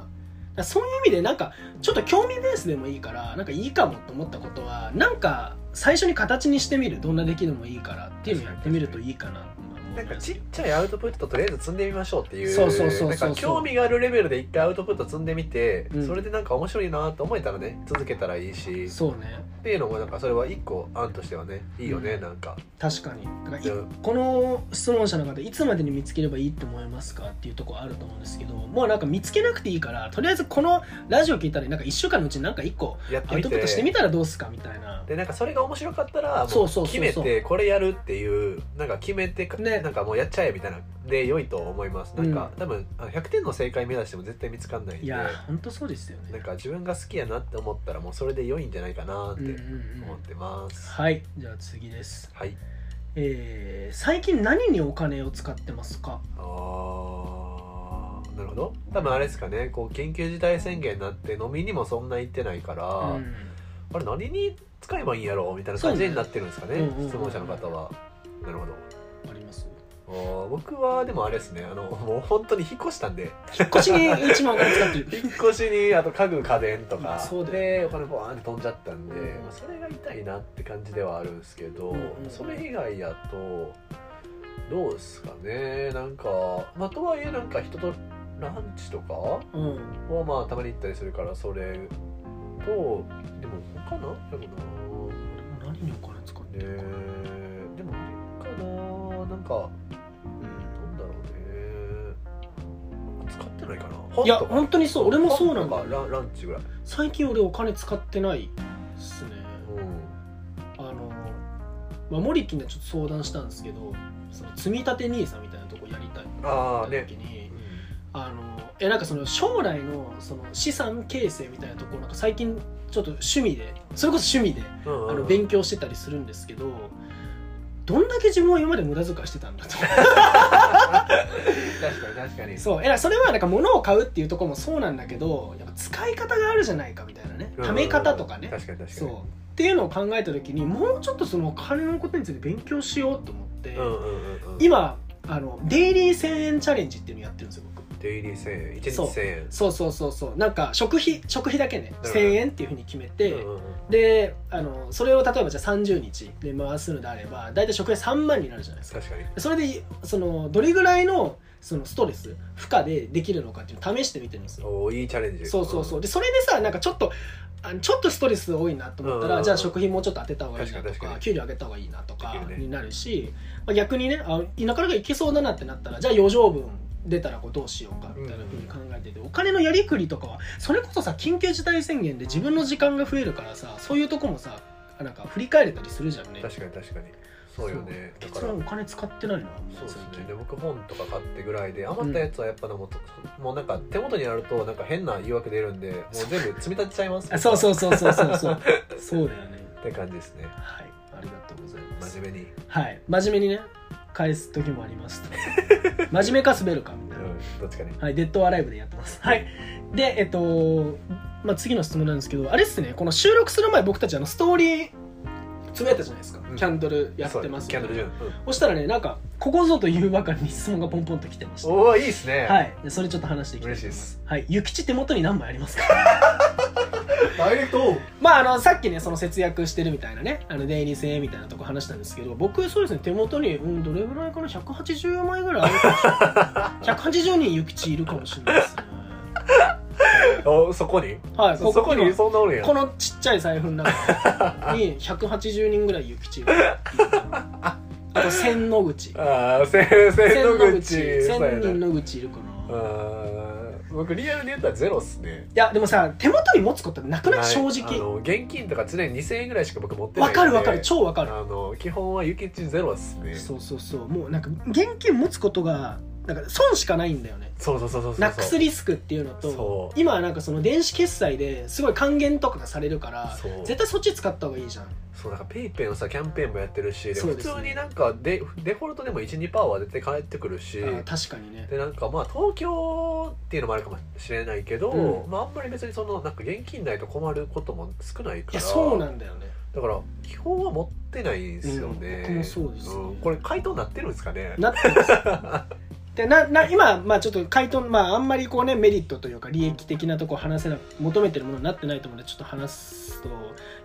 そういう意味でなんかちょっと興味ベースでもいいからなんかいいかもと思ったことはなんか最初に形にしてみるどんな出来でもいいからっていうのをやってみるといいかなと思ないんかちっちゃいアウトプットとりあえず積んでみましょうっていうそうそうそうそう。なんか興味があるレベルで一回アウトプット積んでみて、うん。それでなんか面白いなと思えたらね続けたらいいし。そうね。っていうのもなんかそれは一個案としてはねいいよね、うん。なんか。確かに。だからいうん。この質問者の方いつまでに見つければいいと思いますかっていうところあると思うんですけどもうなんか見つけなくていいからとりあえずこのラジオ聞いたらなんか1週間のうちになんか1個アウトプットしてみたらどうすかみたいな。でなんかそれが面白かったらもうそうそうそうそう。決めてこれやるっていうなんか決めてか、ねなんかもうやっちゃえみたいなで良いと思います。なんか、うん多分あの100点の正解目指しても絶対見つかんないんで。いや本当そうですよね。なんか自分が好きやなって思ったらもうそれで良いんじゃないかなってうんうんうん。思ってます、はいじゃあ次です。はい。えー最近何にお金を使ってますか？あーなるほど。多分あれですかね。こう緊急事態宣言になって飲みにもそんな行ってないから、うん。あれ何に使えばいいんやろうみたいな感じになってるんですかね。ねうんうんうん。質問者の方は。なるほど僕はでもあれですね。あのもう本当に引っ越したんで。引っ越しに一番お金使ってる。引っ越しにあと家具家電とか。でお金ボーンって飛んじゃったんで、うん。まあ、それが痛いなって感じではあるんですけど、うんうんそれ以外やとどうですかね。なんかまあとはいえなんか人とランチとかはうん。まあたまに行ったりするからそれとでも他な？でも何にお金使ってなねるかな、でもあれかな。なんか使ってないかな。本いや本当？にそう。俺もそうなんだ。ラランチぐらい。最近俺お金使ってないっすね。うん。あの、まあ、森木にはちょっと相談したんですけどその積み立て NISA みたいなとこやりたい。ってああね。言った時にあのえなんかその将来のその資産形成みたいなところなんか最近ちょっと趣味でそれこそ趣味でうんうん。あの勉強してたりするんですけどどんだけ自分は今まで無駄遣いしてたんだと。確かに確かに。そう。えそれはなんか物を買うっていうところもそうなんだけどやっぱ使い方があるじゃないかみたいなね。うん貯め方とかね。確かに確かに。そう。っていうのを考えた時にもうちょっとそのお金のことについて勉強しようと思って、うんうんうんうん。今あのデイリー1000円チャレンジっていうのをやってるんですよ僕デイリー1000円1日そう。1000円そうそうそうそう。なんか食費食費だけね。うん。1000円っていうふうに決めて、うんであのそれを例えばじゃあ30日で回すのであれば大体食費3万になるじゃないですか。確かに。それでそのどれぐらいのそのストレス負荷でできるのかっていうのを試してみてるんですよ。おーいいチャレンジ。そうそうそう。でそれでさなんかちょっとあのちょっとストレス多いなと思ったら、うんうんうん。じゃあ食費もうちょっと当てた方がいいなとか給料上げた方がいいなとかになるし、まあ、逆にねあ田舎がいけそうだなってなったらじゃあ余剰分出たらこうどうしようかみたいなふうに考えてて、お金のやりくりとかはそれこそさ緊急事態宣言で自分の時間が増えるからさそういうとこもさなんか振り返れたりするじゃんね。確かに確かに。そうよね。だから。結論お金使ってないのそうですね。で僕本とか買ってぐらいで余ったやつはやっぱでも,、もうなんか手元にあるとなんか変な誘惑出るんで もう全部積み立てちゃいます？あそうそうそうそうそうそう。そうだよね。って感じですね。はい。ありがとうございます。真面目に、はい。真面目にね返す時もありますと真面目か滑るかみたいなうん、どっちかねはい、デッドアライブでやってます。はい。で、えっと、まあ、次の質問なんですけど、あれっすね、この収録する前僕たちあのストーリー、つぶやいたじゃないですか。うんキャンドルやってますキャンドルジュン、そしたらね、なんか、ここぞというばかりに質問がポンポンと来てました。おおいいですねはい。でそれちょっと話していきたいと思います。はい。諭吉手元に何枚ありますか？ダイレクトまあ、あの、さっきね、その節約してるみたいなね、あの、デイリー制みたいなとこ話したんですけど、僕、そうですね、手元に、うん、どれぐらいかな、180枚ぐらいあるかもしれない。180人諭吉いるかもしれないですね。お そこに？はい、そそこにそんなおるんや。このちっちゃい財布の中に180人ぐらい諭吉がいるあと千野口。ああ千千の口。千人な。野口いるかな僕リアルで言ったらゼロっすね。いやでもさ手元に持つことなくない？正あ直の現金とか常に2000円ぐらいしか僕持ってないわかるわかる。超わかる。あの基本はゆきちゼロっすね。そうそうそう。もうなんか現金持つことがなんか損しかないんだよね。そうそうそうそうそう。なくすリスクっていうのそとう。今はなんかその電子決済ですごい還元とかがされるから絶対そっち使った方がいいじゃん。そう。なんか PayPay のさキャンペーンもやってるしで普通になんかデデフォルトでも12%は出て帰ってくるし確かにね。でなんかまあ東京っていうのもあるかもしれないけど、うん。まああんまり別にそのなんか現金ないと困ることも少ないから。いやそうなんだよね。だから基本は持ってないんですよね、うん僕もそうですね。ん。これ回答なってるんですかね？なってます でなな今、まあ、ちょっと回答、まあ、あんまりこうねメリットというか利益的なところ話せな求めてるものになってないと思うのでちょっと話すと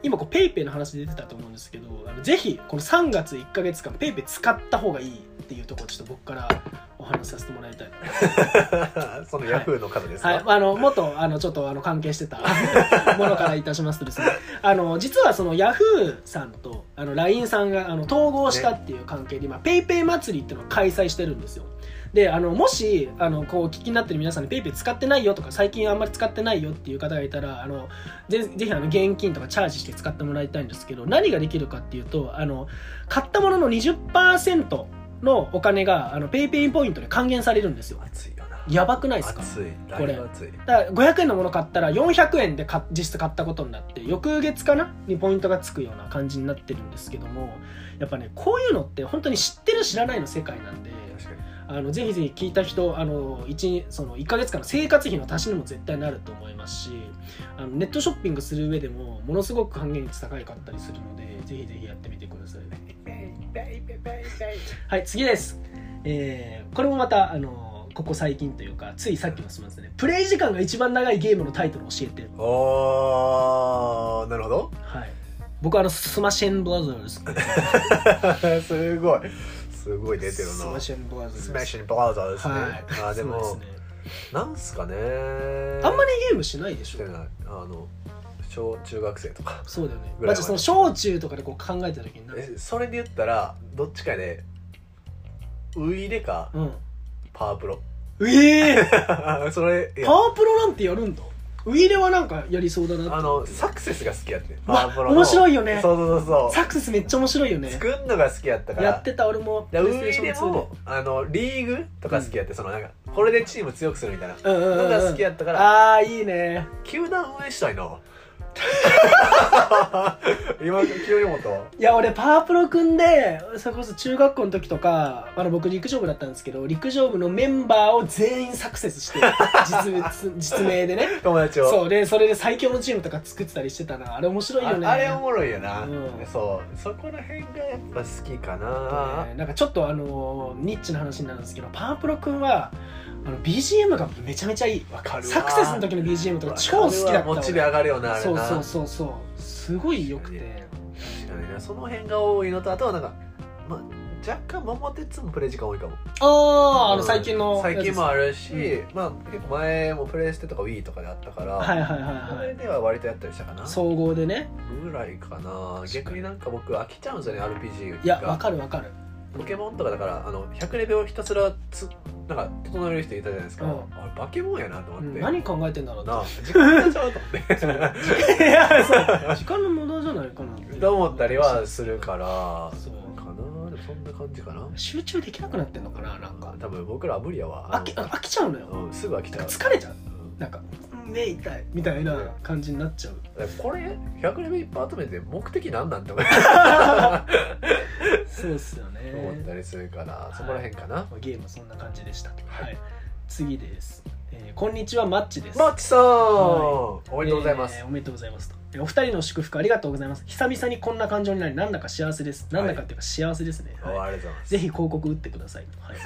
今こう PayPay の話出てたと思うんですけどあのぜひこの3月1か月間 PayPay 使った方がいいっていうところをちょっと僕からお話しさせてもらいたい。そのヤフーの方ですか、はい、あの元あのちょっとあの関係してた ものからいたしますとですね。あの実はそのヤフーさんとあの LINE さんがあの統合したっていう関係で今 PayPay 祭りっていうのを開催してるんですよであのもしあのこうお聞きになってる皆さんに PayPay 使ってないよとか最近あんまり使ってないよっていう方がいたらあのぜぜひあの現金とかチャージして使ってもらいたいんですけど何ができるかっていうとあの買ったものの20%のお金があのペイペイポイントで還元されるんですよ。やばくないですか？これ。だから500円のもの買ったら400円でか実質買ったことになって翌月かな？にポイントがつくような感じになってるんですけどもやっぱねこういうのって本当に知ってる知らないの世界なんで確かにあのぜひぜひ聞いた人あの 1, その1ヶ月間の生活費の足しにも絶対なると思いますしあのネットショッピングする上でもものすごく還元率高いかったりするのでぜひぜひやってみてください。はい次です、えーこれもまたあのここ最近というかついさっきの質問ですね。プレイ時間が一番長いゲームのタイトルを教えて。おーなるほど。はい。僕はあのスマッシェンブラザーズすごいすごい出てるな。スマッシェンブラザーズスマッシュブラザーですね、はい。あでもですね。なんすかね。あんまりゲームしないでしょ。してない。あの小中学生とか。そうだよね。まずその小中とかでこう考えた時になえそれで言ったらどっちかでウイイレかうん。パワープロ。ええ それパワープロなんてやるんだ？ウィーレはなんかやりそうだなって。あのサクセスが好きやってうわパワープロの。面白いよね。そうそうそうサクセスめっちゃ面白いよね。作るのが好きやったから。やってた俺も。でウイイレ PlayStation もあのリーグとか好きやって、そのなんかこれでチーム強くするみたいなうんうんうんうんのが好きやったから。ああいいね。球団運営したいな 今急に思ったわいや俺パワープロ組んでそれこそ中学校の時とかあの僕陸上部だったんですけど陸上部のメンバーを全員サクセスして 実物実名でね。友達を。そうでそれで最強のチームとか作ってたりしてたな。あれ面白いよね。ああれおもろいよな、うん。そう。そこら辺がやっぱ好きかな、ねなんかちょっとあのニッチな話になるんですけどパワープロ君はあの BGM がめちゃめちゃいい。わかるわ。サクセスの時の BGM とか超好きだったモチベ上がるよなあれな。そうそうそうそう。すごい良くて。確かにねその辺が多いのとあとはなんか、まあ、若干桃鉄もプレイ時間多いかも。あああのうん。最近の最近もあるるし、まあ結構前もプレイステとか Wii とかであったから、はいはいはいそはい。れでは割とやったりしたかな。総合でね。ぐらいかな。逆になんか僕飽きちゃうんですよね RPG がいやわかるわかるポケモンとかだからあの100レベルをひたすらつなんか整える人いたじゃないですか、うん。あれ化け物やなと思って、うん。何考えてんだろうな時間経っちゃうと思って。て いやそう。時間の無駄じゃないかな。ってと思ったりはするから。そう。かな。でもそんな感じかな。集中できなくなってんのかななんか。多分僕らは無理やわ。飽きあ飽きちゃうのよ。うんすぐ飽きちゃう。疲れちゃう。うん。なんか目痛いみたいな感じになっちゃう。これ100レベルいっぱい集めて目的なんなんて思っ そうっすよね。思ったりするからそこら辺かな、まあゲームそんな感じでした。はい。はい。次です。えーこんにちはマッチです。マッチさん、はおめでとうございます、えーおめでとうございますお二人の祝福ありがとうございます。久々にこんな感情になりなんだか幸せです。なんだかっていうか幸せですね、おはい。ありがとうございます。ぜひ広告打ってください。はい。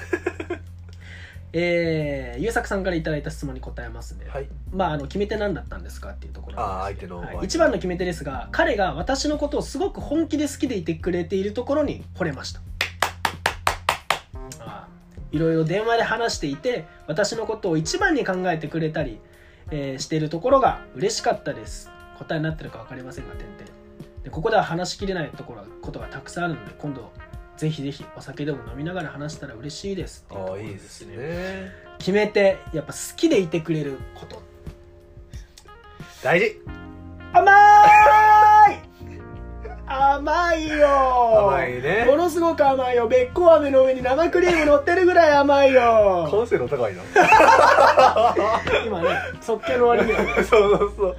えー、ゆうさくさんからいただいた質問に答えますね。はい。まあ、あの決め手何だったんですかっていうところあー相手のはい。一番の決め手ですが彼が私のことをすごく本気で好きでいてくれているところに惚れました。いろいろ電話で話していて私のことを一番に考えてくれたり、えーしているところが嬉しかったです。答えになってるか分かりませんが点々。でここでは話しきれないところことがたくさんあるので今度ぜひぜひお酒でも飲みながら話したら嬉しいですっていうところああいいですね。決めてやっぱ好きでいてくれること。大事。甘い！甘いよ。甘いね。ものすごく甘いよ。べっこう飴の上に生クリーム乗ってるぐらい甘いよ。完成度高いな 今ね即興の割にはね。そうそうそう。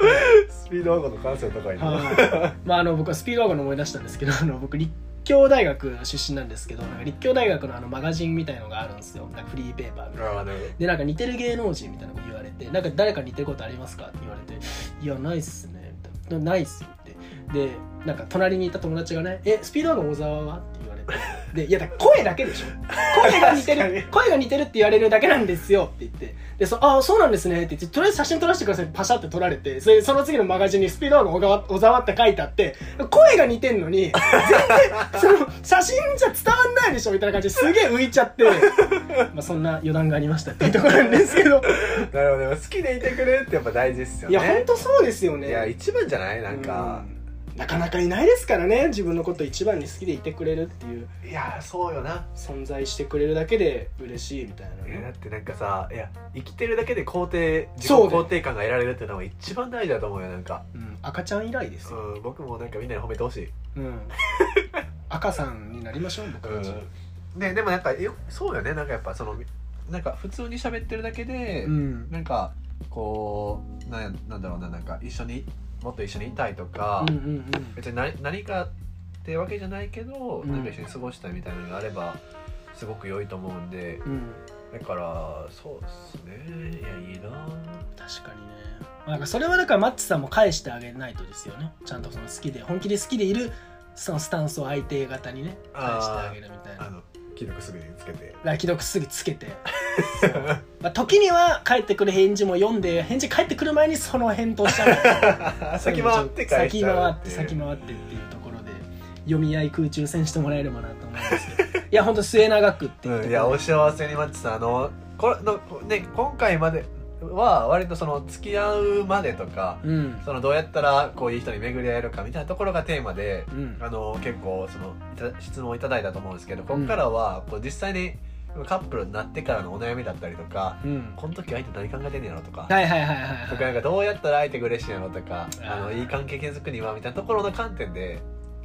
スピードワゴンの完成度高いなはい。まああの僕はスピードワゴンの思い出したんですけどあの僕立教大学出身なんですけどなんか立教大学のあのマガジンみたいのがあるんですよ。なんかフリーペーパーみたいな。でなんか似てる芸能人みたいなこと言われてなんか誰か似てることありますかって言われていやないっすねみたいな。ないっすよって。でなんか隣にいた友達がねえスピードワゴン小沢は？って言われてでいやだ声だけでしょ。声が似てる声が似てるって言われるだけなんですよって言って。でそあそうなんですねって言ってとりあえず写真撮らせてくださいパシャって撮られてそれその次のマガジンにスピードワゴン小沢小沢って書いてあって声が似てんのに全然その写真じゃ伝わんないでしょみたいな感じですげえ浮いちゃって。まあそんな余談がありましたっていうところなんですけど。なるほど。好きでいてくれるってやっぱ大事ですよね。いや本当そうですよね。いや一番じゃない？なんか、うんなかなかいないですからね。自分のこと一番に好きでいてくれるっていう。いやそうよな。存在してくれるだけで嬉しいみたいないねやだってなんかさいや生きてるだけで肯定自己肯定感が得られるっていうのが一番大事だと思うよなんか、うん、赤ちゃん以来ですよ、うん、僕もなんかみんなに褒めてほしい、うん、赤さんになりましょう僕たち、ねでもなんかよそうよね。なんかやっぱそのなんか普通に喋ってるだけで、うん。なんかこうなんなんだろうななんか一緒にもっと一緒にいたいとか、うんうんうん。別に何何かってわけじゃないけど、うん。なんか一緒に過ごしたいみたいなのがあればすごく良いと思うんでうん。だからそうですね。いやいいな確かにね。まあなんかそれはだからマッチさんも返してあげないとですよね。ちゃんとその好きで本気で好きでいるそのスタンスを相手方にね返してあげるみたいな既読すぐにつけて。だから既読すぐつけて。まあ、時には返ってくる返事も読んで返事返ってくる前にその返答しちゃう。先回って返し先ちゃう回って先回ってっていうところで読み合い空中戦してもらえればなと思うんですけど。いや本当末永くっていううん、でいやお幸せにマッチさんあのこれの、ね、今回までは割とその付き合うまでとかうん。そのどうやったらこういう人に巡り合えるかみたいなところがテーマでうん。あの結構その質問いただいたと思うんですけどここからはこう実際にカップルになってからのお悩みだったりとかうん。この時相手何考えてんねやろとかはいはいはいはいとかなんかどうやったら相手が嬉しいんやろとかあのいい関係築くにはみたいなところの観点で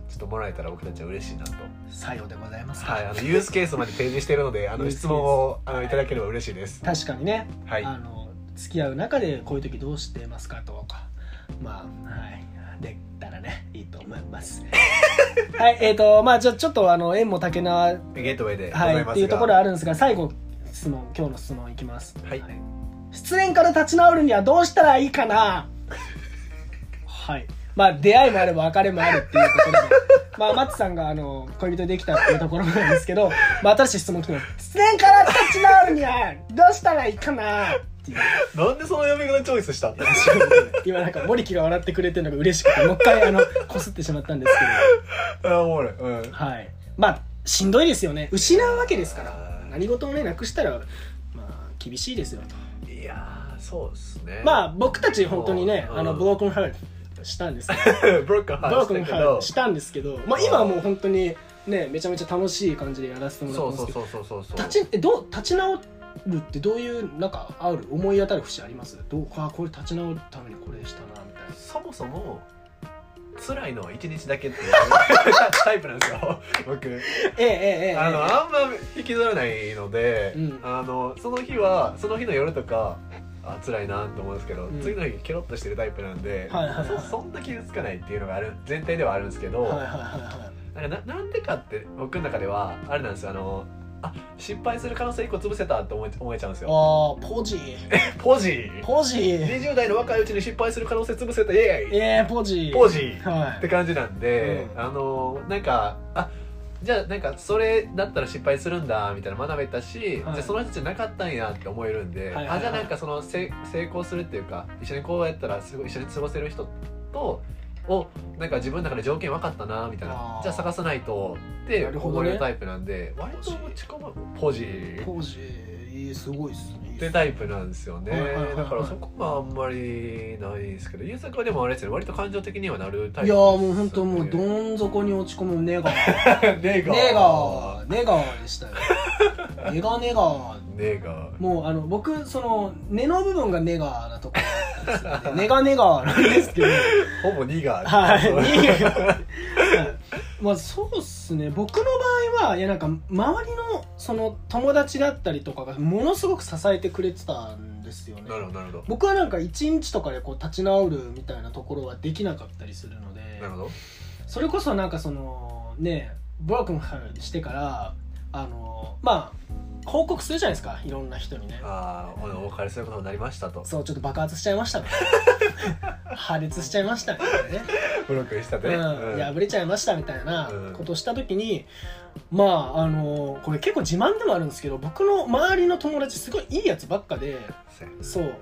ちょっともらえたら僕たちは嬉しいなと、さようでございますか、はい、あのユースケースまで提示しているのであの 質問をあのいただければ嬉しいです。確かにね、はい。あの付き合う中でこういう時どうしてますかとか。まあはい。できたらねいいと思います。はいえっ、とまあじゃあちょっとあの縁も竹縄ゲートウェイではいっていうところはあるんですが最後質問今日の質問いきます。はい。失恋から立ち直るにはどうしたらいいかな？はい。まあ出会いもあれば別れもあるっていうことで。まあマッチさんがあの恋人できたっていうところなんですけど、まあ、新しい質問来てます。失恋から立ち直るにはどうしたらいいかな？っていう。なんでその読み方チョイスしたの 今なんか森木が笑ってくれてるのが嬉しくてもう一回あのこすってしまったんですけあおもろい。うん。どはい。まあしんどいですよね。失うわけですから。何事もねなくしたらまあ厳しいですよと。いやーそうですね。まあ僕たち本当にね、うん。あのブロークンハートしたんです けどブロックンハートしたんですけど、まあ、今はもう本当にねめちゃめちゃ楽しい感じでやらせてもらってそうますけど。そうそうそうそうそう。立ちえどう立ち直っるってどういうなんかある思い当たる節あります？どうあこれ立ち直るためにこれしたなみたいな。そもそも辛いのは一日だけっていうタイプなんですよ。僕。ええええええ。あのあんま引きずらないので、うん。あのその日はその日の夜とかあ辛いなと思うんですけど、うん。次の日ケロッとしてるタイプなんで、はいはいはいそそんな傷つかないっていうのがある前提ではあるんですけど、はいはいはいはい。なんかななんでかって僕の中ではあれなんですよ。あのあ失敗する可能性1個潰せたって思え思えちゃうんですよ。ああ ポジ。ポジ。ーポジ。20代の若いうちに失敗する可能性潰せた。イエーイ。ええポジ。ポジ。はって感じなんで、うん。あのなんかあじゃあなんかそれだったら失敗するんだみたいな学べたし、はい。じゃあその人じゃなかったんやって思えるんで、はいはいはい。あじゃあなんかそのせ成功するっていうか一緒にこうやったらすごい一緒に過ごせる人とをなんか自分の中で条件分かったなみたいあなー。じゃあ探さないとって思えるタイプなんで割と落ち込む。ポジ。いポジええすごいっすね。ってタイプなんですよね、だからそこはあんまりないですけど優作はでもあれですね。割と感情的にはなるタイプいやーもう本当もうどん底に落ち込むネガー。ネ ガネガーネガーでしたよ。ネガネガー。ネガもうあの僕その根の部分がネガーなところだったんですよね。ネガネガーなんですけど。ほぼニガはいそう。ニガー。はい。まあそうっすね。僕の場合はいやなんか周りのその友達だったりとかがものすごく支えてくれてたんですよね。なるほどなるほど。僕はなんか一日とかでこう立ち直るみたいなところはできなかったりするのでなるほど。それこそなんかそのねブロークンしてからあのまあ報告するじゃないですか。いろんな人にね。ああお別れすることになりましたと。そうちょっと爆発しちゃいましたね。破裂しちゃいました。みたいなね、ブロックしたてね、うん。うん。破れちゃいましたみたいなうん。ことをした時に、まああのこれ結構自慢でもあるんですけど僕の周りの友達すごいいいやつばっかでそう。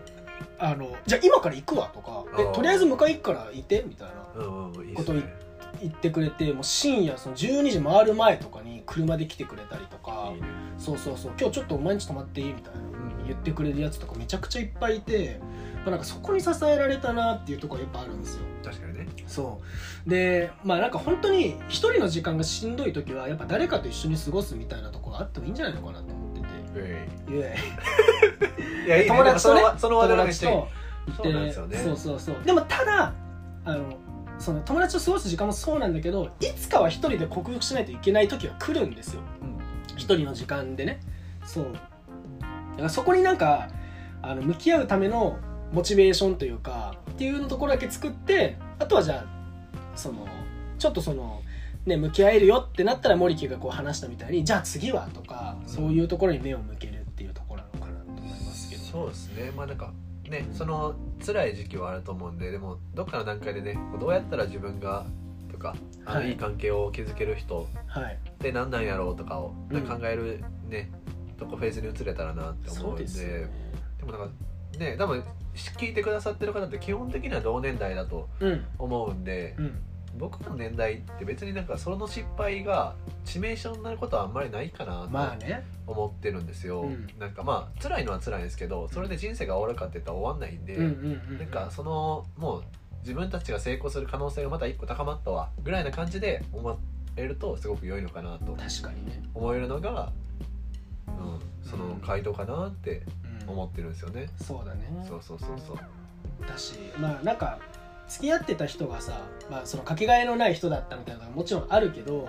あのじゃあ今から行くわとか。あー。えとりあえず迎え行くからいてみたいなことをすね言ってくれてもう深夜その12時回る前とかに車で来てくれたりとかいいねそうそうそう今日ちょっとお前んち泊まっていいみたいなうん言ってくれるやつとかめちゃくちゃいっぱいいて、まあ、なんかそこに支えられたなっていうところやっぱあるんですよ。確かにね。そう。でまあなんか本当に一人の時間がしんどい時はやっぱ誰かと一緒に過ごすみたいなところあってもいいんじゃないのかなと思ってて。うイエいいやいいね。友達とねその話題友がめっちゃいい達とそうね。そうそうそう。でもただあのその友達と過ごす時間もそうなんだけどいつかは一人で克服しないといけない時は来るんですよ。うん。一人の時間でね。そう。だからそこになんかあの向き合うためのモチベーションというかっていうのところだけ作ってあとはじゃあそのちょっとそのね向き合えるよってなったら森木がこう話したみたいにじゃあ次はとか、うん。そういうところに目を向けるっていうところなのかなと思いますけど。そうですね。まあなんかねその辛い時期はあると思うんででもどっかの段階でねどうやったら自分がとかあの、はい。い、い関係を築ける人はい。って何なんやろうとかを、うん。考えるねとこフェーズに移れたらなって思そううんで。でね。でもなんかね多分聞いてくださってる方って基本的には同年代だとうん。思うんで、うん僕の年代って別になんかその失敗が致命傷になることはあんまりないかなまあね。と思ってるんですよ、うん。なんかまあ辛いのは辛いんですけどそれで人生が終わるかって言ったら終わんないんで、うんうんうんなんかそのもう自分たちが成功する可能性がまた一個高まったわぐらいな感じで思えるとすごく良いのかなと確かにね、思えるのが、うん、その回答かなってうん。思ってるんですよね、そうだね。そうそうそうそう。だしまあなんか付き合ってた人がさ、まあ、そのかけがえのない人だったみたいなのがもちろんあるけど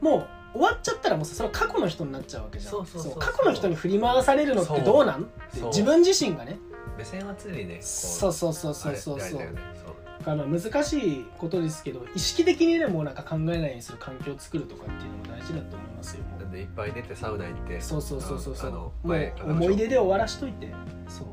もう終わっちゃったらもうさそれは過去の人になっちゃうわけじゃん。そうそうそうそう。過去の人に振り回されるのってどうなん？って自分自身がね。目線は常にねそうそうそうそうそうそう。あれあれだよね。そう。だからまあ難しいことですけど意識的にでもなんか考えないようにする環境を作るとかっていうのも大事だと思いますよ。なんでいっぱい寝てサウナ行ってそうそうそうそうもう前思い出で終わらしといて。そう。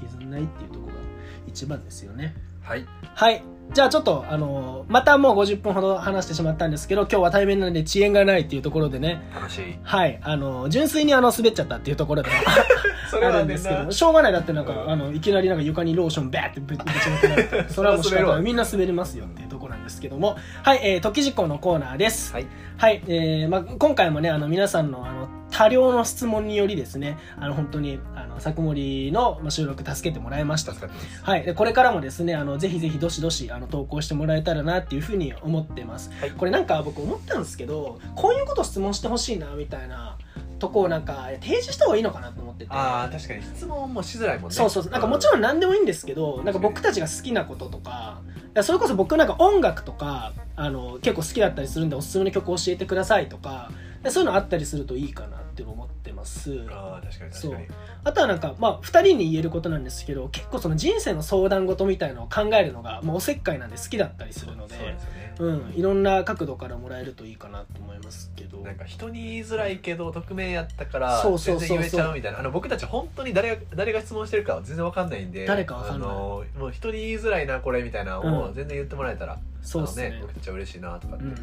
引きずんないっていうところが一番ですよねはい。はい。じゃあちょっと、あのーまたもう50分ほど話してしまったんですけど、今日は対面なので遅延がないっていうところでね、楽しい。はい、あのー純粋にあの、滑っちゃったっていうところで。それあはねんなるんですけど、しょうがない。だってなんか、うん。あの、いきなりなんか床にローションバーってぶぶちまけられて、それはもうない。みんな滑りますよっていうところなんですけども、はい、えー、時事項のコーナーです。はい。はい、えーまあ、今回もね、あの、皆さんの、あの、多量の質問によりですね、あの、本当に、あの、作森のまあ収録助けてもらいましたはい、でこれからもですねあのぜひぜひどしどしあの投稿してもらえたらなっていうふうに思ってます、はい。これなんか僕思ったんですけどこういうこと質問してほしいなみたいなとこをなんか提示した方がいいのかなと思ってて。ああ確かに。質問もしづらいもんね。そうそうなんかもちろん何でもいいんですけどなんか僕たちが好きなこととかそれこそ僕なんか音楽とかあの結構好きだったりするんでおすすめの曲教えてくださいとかそういうのあったりするといいかなって思ってます。ああ確かに確かに。あとはなんかまあ2人に言えることなんですけど結構その人生の相談事みたいのを考えるのがもうおせっかいなんで好きだったりするのでそうですよね。うん、いろんな角度からもらえるといいかなと思いますけど。なんか人に言いづらいけど匿名やったから全然言えちゃうみたいな。あの僕たち本当に誰が誰が質問してるかは全然わかんないんで誰かわかんない。あのもう人に言いづらいなこれみたいなのをうん。全然言ってもらえたら、そうですね。あの僕たちは嬉しいなとかってうんうん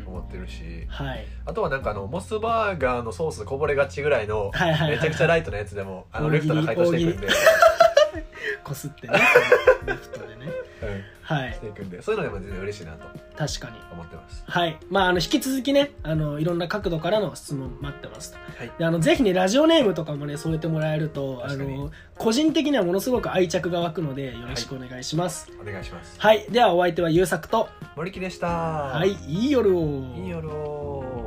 うん。思ってるし、はい。あとはなんかあのモスバーガーのソースこぼれがちぐらいのはいはいはいめちゃくちゃライトなやつでもあのレフトの回答していくんで、こすってね。レフトでね。うん。はい。していくんでそういうのでも全然嬉しいなと。確かに。思ってます。はい。まああの引き続きねあのいろんな角度からの質問待ってますと。はい。であのぜひねラジオネームとかもね添えてもらえるとあ確かに。の個人的にはものすごく愛着が湧くのでよろしくお願いします。お願いします。はい、ではお相手は優作と。森木でした。はい。いい夜を。いい夜を